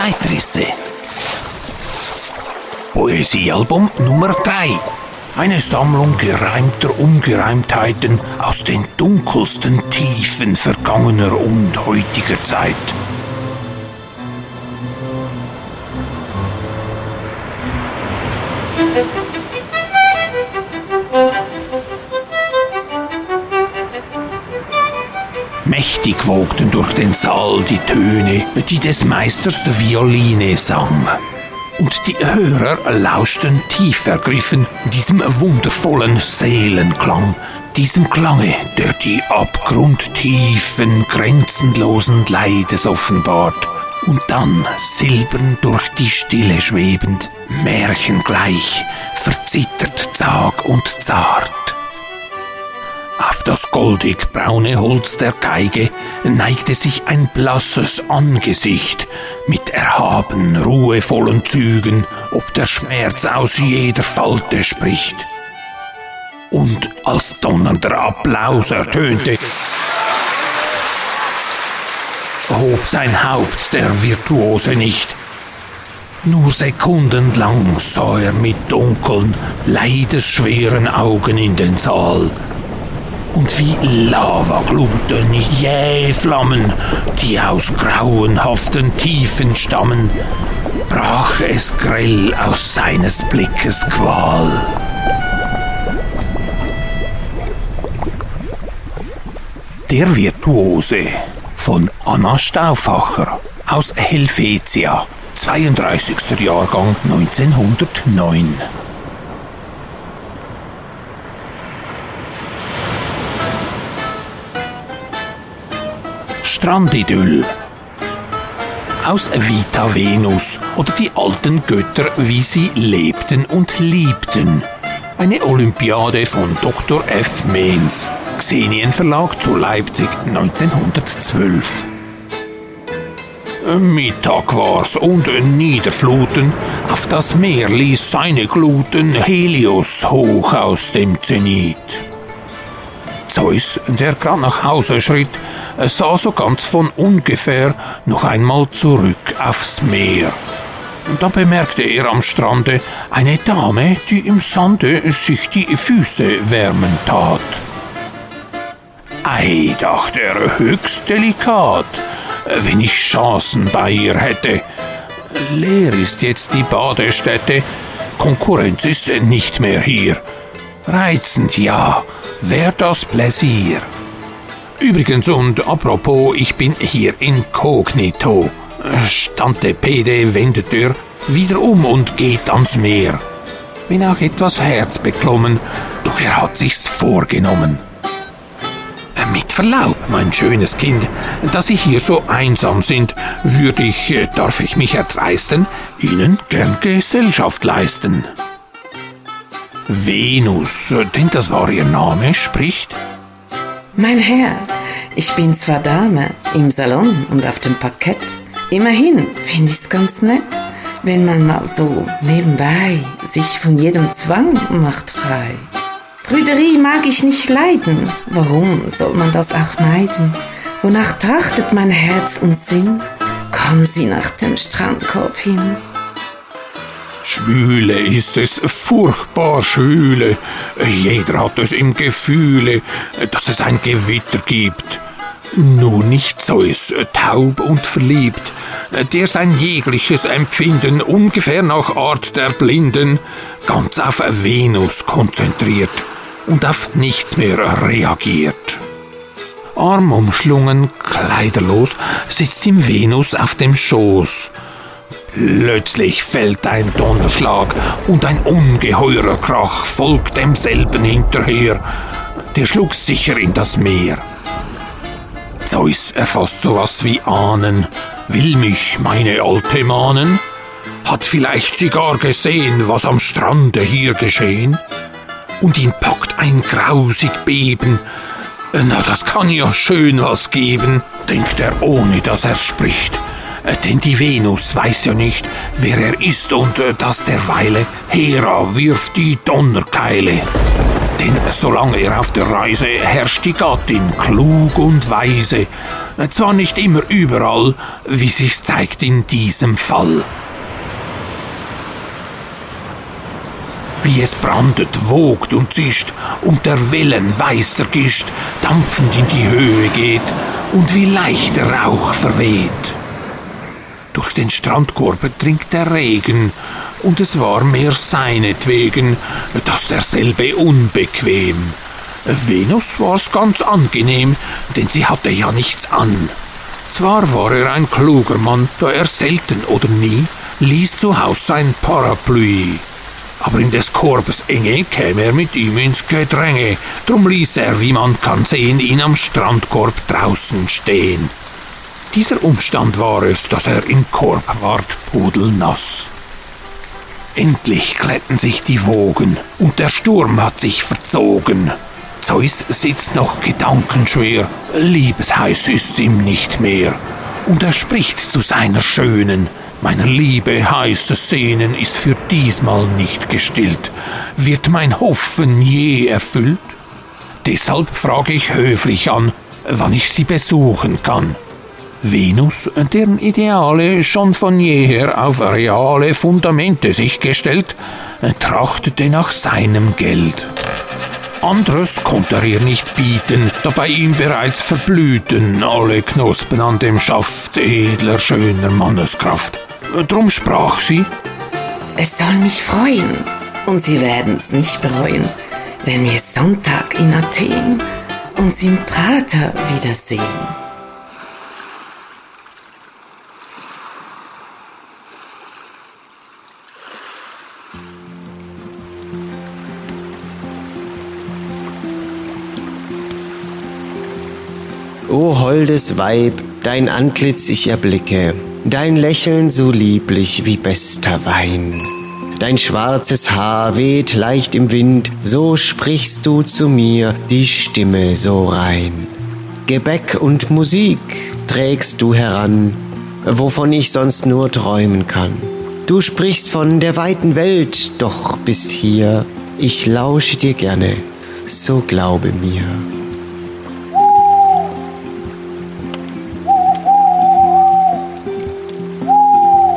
Zeitrisse. Poesiealbum Nummer 3. Eine Sammlung gereimter Ungereimtheiten aus den dunkelsten Tiefen vergangener und heutiger Zeit. Mächtig wogten durch den Saal die Töne, die des Meisters Violine sang. Und die Hörer lauschten tief ergriffen diesem wundervollen Seelenklang, diesem Klange, der die abgrundtiefen, grenzenlosen Leides offenbart und dann silbern durch die Stille schwebend, märchengleich, verzittert zag und zart. Auf das goldig braune Holz der Geige neigte sich ein blasses Angesicht mit erhaben, ruhevollen Zügen, ob der Schmerz aus jeder Falte spricht. Und als donnernder Applaus ertönte, hob sein Haupt der Virtuose nicht. Nur sekundenlang sah er mit dunkeln, leidesschweren Augen in den Saal und wie Lava gluten jähe Flammen, die aus grauenhaften Tiefen stammen, brach es grell aus seines Blickes Qual. Der Virtuose von Anna Stauffacher aus Helvetia, 32. Jahrgang 1909. Strandidyll. Aus Vita Venus oder die alten Götter, wie sie lebten und liebten. Eine Olympiade von Dr. F. Mehns. Xenien Verlag zu Leipzig 1912. Mittag war's und Niederfluten, auf das Meer ließ seine Gluten Helios hoch aus dem Zenit. Zeus, der grad nach Hause schritt, sah so ganz von ungefähr noch einmal zurück aufs Meer. Da bemerkte er am Strande eine Dame, die im Sande sich die Füße wärmen tat. Ei, dachte er, höchst delikat, wenn ich Chancen bei ihr hätte. Leer ist jetzt die Badestätte, Konkurrenz ist nicht mehr hier. Reizend ja, wär das Pläsier. Übrigens und apropos, ich bin hier inkognito. Stante Pede wendet er wieder um und geht ans Meer. Bin auch etwas herzbeklommen, doch er hat sich's vorgenommen. Mit Verlaub, mein schönes Kind, da Sie hier so einsam sind, würde ich, darf ich mich erdreisten, Ihnen gern Gesellschaft leisten. Venus, denn das war ihr Name, spricht. Mein Herr, ich bin zwar Dame im Salon und auf dem Parkett, immerhin finde ich's ganz nett, wenn man mal so nebenbei sich von jedem Zwang macht frei. Brüderie mag ich nicht leiden, warum soll man das auch meiden? Wonach trachtet mein Herz und Sinn? Kommen Sie nach dem Strandkorb hin. Schwüle ist es, furchtbar schwüle. Jeder hat es im Gefühle, dass es ein Gewitter gibt. Nur nicht Zeus, taub und verliebt, der sein jegliches Empfinden ungefähr nach Art der Blinden ganz auf Venus konzentriert und auf nichts mehr reagiert. Arm umschlungen, kleiderlos, sitzt ihm Venus auf dem Schoß Plötzlich fällt ein Donnerschlag und ein ungeheurer Krach folgt demselben hinterher. Der schlug sicher in das Meer. Zeus erfasst sowas wie Ahnen. Will mich meine Alte mahnen? Hat vielleicht sie gar gesehen, was am Strande hier geschehen? Und ihn packt ein grausig Beben. Na, das kann ja schön was geben, denkt er, ohne dass er spricht. Äh, denn die Venus weiß ja nicht, wer er ist und äh, dass derweile Hera wirft die Donnerkeile. Denn solange er auf der Reise herrscht die Gattin klug und weise, zwar nicht immer überall, wie sich zeigt in diesem Fall. Wie es brandet, wogt und zischt und der Wellen weißer Gischt dampfend in die Höhe geht und wie leicht der Rauch verweht. Durch den Strandkorb dringt der Regen, und es war mehr seinetwegen, dass derselbe unbequem. Venus war's ganz angenehm, denn sie hatte ja nichts an. Zwar war er ein kluger Mann, da er selten oder nie ließ zu Haus sein Parapluie. Aber in des Korbes Enge käme er mit ihm ins Gedränge, drum ließ er, wie man kann sehen, ihn am Strandkorb draußen stehen. Dieser Umstand war es, dass er im Korb ward pudelnass. Endlich glätten sich die Wogen und der Sturm hat sich verzogen. Zeus sitzt noch gedankenschwer, liebesheiß ist's ihm nicht mehr. Und er spricht zu seiner Schönen, meiner Liebe heißes Sehnen ist für diesmal nicht gestillt. Wird mein Hoffen je erfüllt? Deshalb frage ich höflich an, wann ich sie besuchen kann. Venus, deren Ideale schon von jeher auf reale Fundamente sich gestellt, trachtete nach seinem Geld. Anderes konnte er ihr nicht bieten, da bei ihm bereits verblühten alle Knospen an dem Schaft edler, schöner Manneskraft. Drum sprach sie, Es soll mich freuen, und Sie werden's nicht bereuen, wenn wir Sonntag in Athen uns im Prater wiedersehen. O holdes Weib, dein Antlitz ich erblicke, dein Lächeln so lieblich wie bester Wein. Dein schwarzes Haar weht leicht im Wind, so sprichst du zu mir, die Stimme so rein. Gebäck und Musik trägst du heran, wovon ich sonst nur träumen kann. Du sprichst von der weiten Welt, doch bist hier, ich lausche dir gerne, so glaube mir.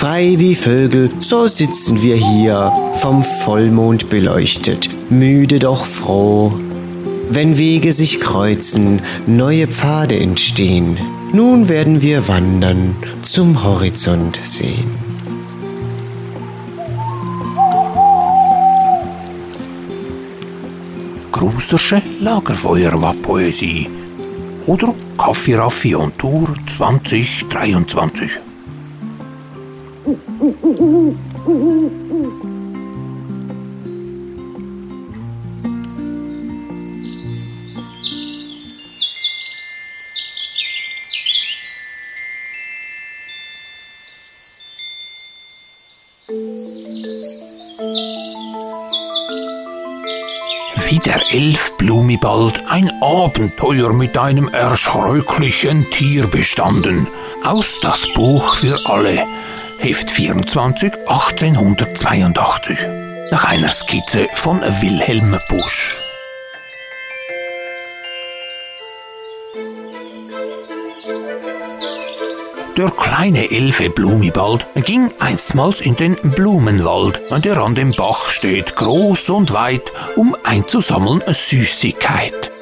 Frei wie Vögel, so sitzen wir hier, vom Vollmond beleuchtet, müde doch froh. Wenn Wege sich kreuzen, neue Pfade entstehen, nun werden wir wandern, zum Horizont sehen. Grusersche Lagerfeuer war Poesie. Oder Kaffee Raffi und Tour 2023. Wie der Elf Blumibald ein Abenteuer mit einem erschrecklichen Tier bestanden. Aus das Buch für alle. Heft 24, 1882. Nach einer Skizze von Wilhelm Busch. Der kleine Elfe Blumibald ging einstmals in den Blumenwald, der an dem Bach steht, groß und weit, um einzusammeln Süßigkeit.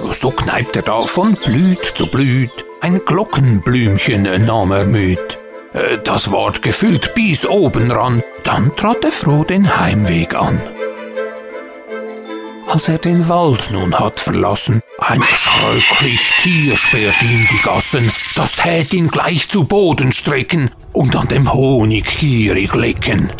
So kneipt er da von Blüt zu Blüt, ein Glockenblümchen nahm er mit. Äh, Das ward gefüllt bis oben ran, dann trat er froh den Heimweg an. Als er den Wald nun hat verlassen, ein schrecklich Tier sperrt ihm die Gassen, das tät ihn gleich zu Boden strecken und an dem Honig gierig lecken.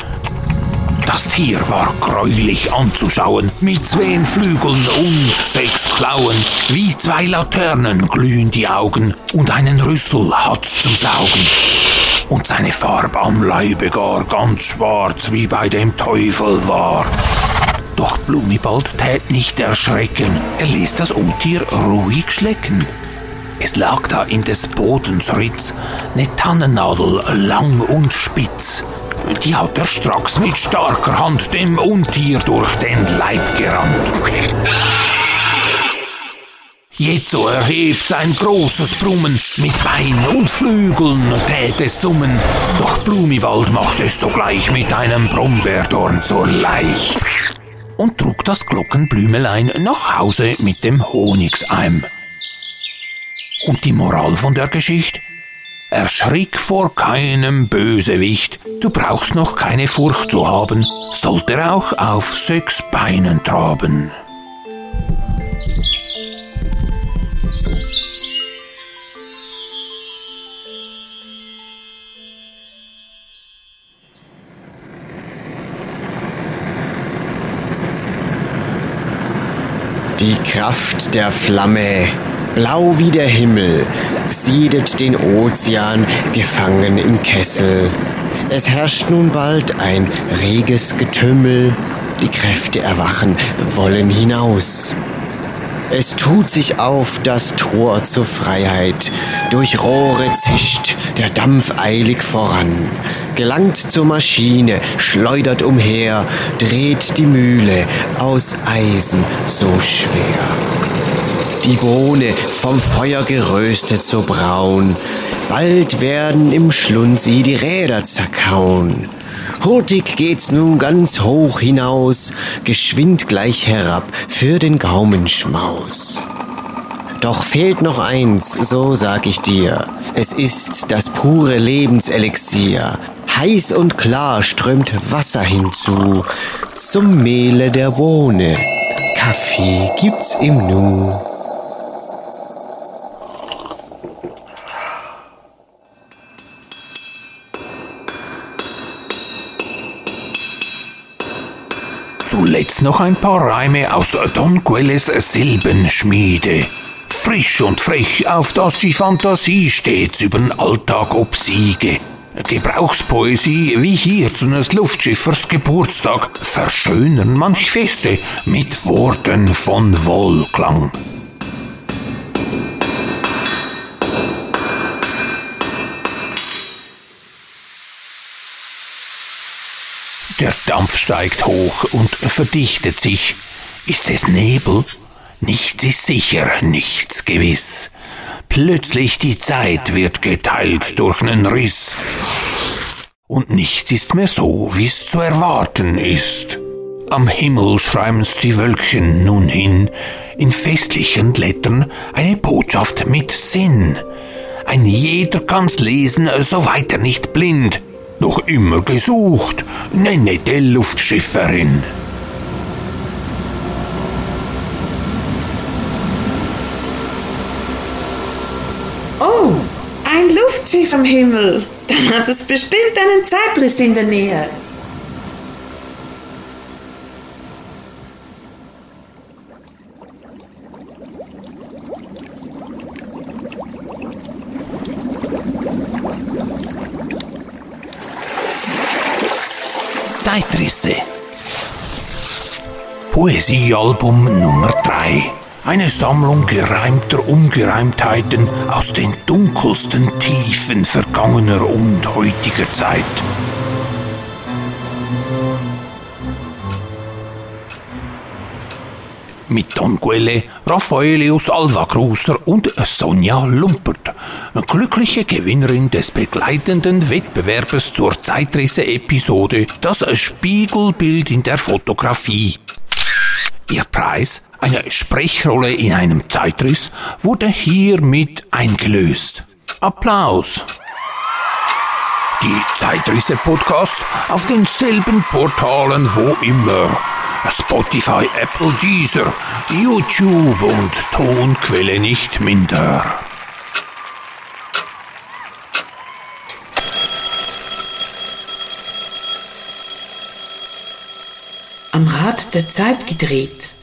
Das Tier war greulich anzuschauen, mit zween Flügeln und sechs Klauen, wie zwei Laternen glühen die Augen und einen Rüssel hat's zum Saugen. Und seine Farb am Leibe gar ganz schwarz, wie bei dem Teufel war. Doch Blumibald tät nicht erschrecken, er ließ das Untier ruhig schlecken. Es lag da in des Bodens Ritz, ne Tannennadel lang und spitz. Die hat er stracks mit starker Hand dem Untier durch den Leib gerannt. Jetzo erhebt ein großes Brummen, mit Bein und Flügeln tät es summen, doch Blumibald macht es sogleich mit einem Brombeerdorn so leicht und trug das Glockenblümelein nach Hause mit dem Honigseim. Und die Moral von der Geschichte? Erschrick vor keinem Bösewicht, du brauchst noch keine Furcht zu haben, sollte er auch auf sechs Beinen traben. Die Kraft der Flamme, blau wie der Himmel, siedet den Ozean gefangen im Kessel. Es herrscht nun bald ein reges Getümmel, die Kräfte erwachen, wollen hinaus. Es tut sich auf das Tor zur Freiheit, durch Rohre zischt der Dampf eilig voran, gelangt zur Maschine, schleudert umher, dreht die Mühle aus Eisen so schwer. Die Bohne vom Feuer geröstet so braun, bald werden im Schlund sie die Räder zerkauen. Hurtig geht's nun ganz hoch hinaus, geschwind gleich herab für den Gaumenschmaus. Doch fehlt noch eins, so sag ich dir. Es ist das pure Lebenselixier. Heiß und klar strömt Wasser hinzu zum Mehle der Bohne. Kaffee gibt's im Nu. Zuletzt noch ein paar Reime aus Don Quelles Silbenschmiede. Frisch und frech, auf dass die Fantasie stets übern Alltag obsiege. Gebrauchspoesie, wie hier zu eines Luftschiffers Geburtstag, verschönern manch Feste mit Worten von Wohlklang. Der Dampf steigt hoch und verdichtet sich. Ist es Nebel? Nichts ist sicher, nichts gewiss. Plötzlich die Zeit wird geteilt durch nen Riss. Und nichts ist mehr so, wie's zu erwarten ist. Am Himmel schreiben's die Wölkchen nun hin, in festlichen Lettern eine Botschaft mit Sinn. Ein jeder kann's lesen, so weiter nicht blind noch immer gesucht, ne nette Luftschifferin. Ein Luftschiff am Himmel. Dann hat es bestimmt einen Zeitriss in der Nähe. Zeitrisse. Poesiealbum Nummer 3. Eine Sammlung gereimter Ungereimtheiten aus den dunkelsten Tiefen vergangener und heutiger Zeit. mit Don Quelle, Raffaelius Alva Grusser und Sonja Lumpert, glückliche Gewinnerin des begleitenden Wettbewerbes zur Zeitrisse-Episode Das Spiegelbild in der Fotografie. Ihr Preis, eine Sprechrolle in einem Zeitriss, wurde hiermit eingelöst. Applaus! Die Zeitrisse-Podcasts auf denselben Portalen wo immer. Spotify, Apple, Deezer, YouTube und Tonquelle nicht minder. Am Rad der Zeit gedreht.